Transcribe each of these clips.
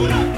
Put.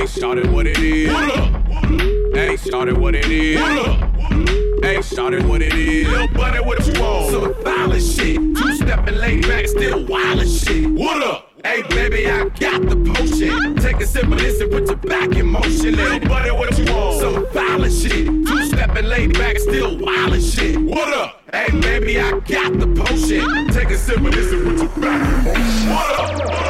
Ain't started what it is. Ain't started what it is. Ain't started what it is. Lil buddy, what you want? Some violent shit. Two stepping laid back, still wild as shit. What up? Hey baby, I got the potion. Take a sip of this and put your back in motion. Little buddy, what you want? Some violent shit. Two stepping laid back, still wild as shit. What up? Hey baby, I got the potion. Take a sip of this and put your back in motion. What up? What up?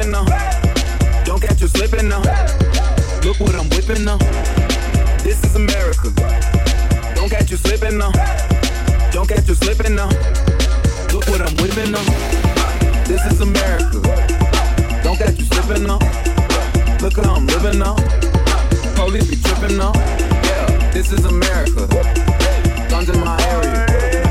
slipping now. Don't catch you slipping now. Look what I'm whipping now. This is America. Don't catch you slipping now. Don't catch you slipping now. Look what I'm whipping now. This is America. Don't catch you slipping now. Look how I'm living now. Police be tripping now. Yeah, this is America. Guns in my area.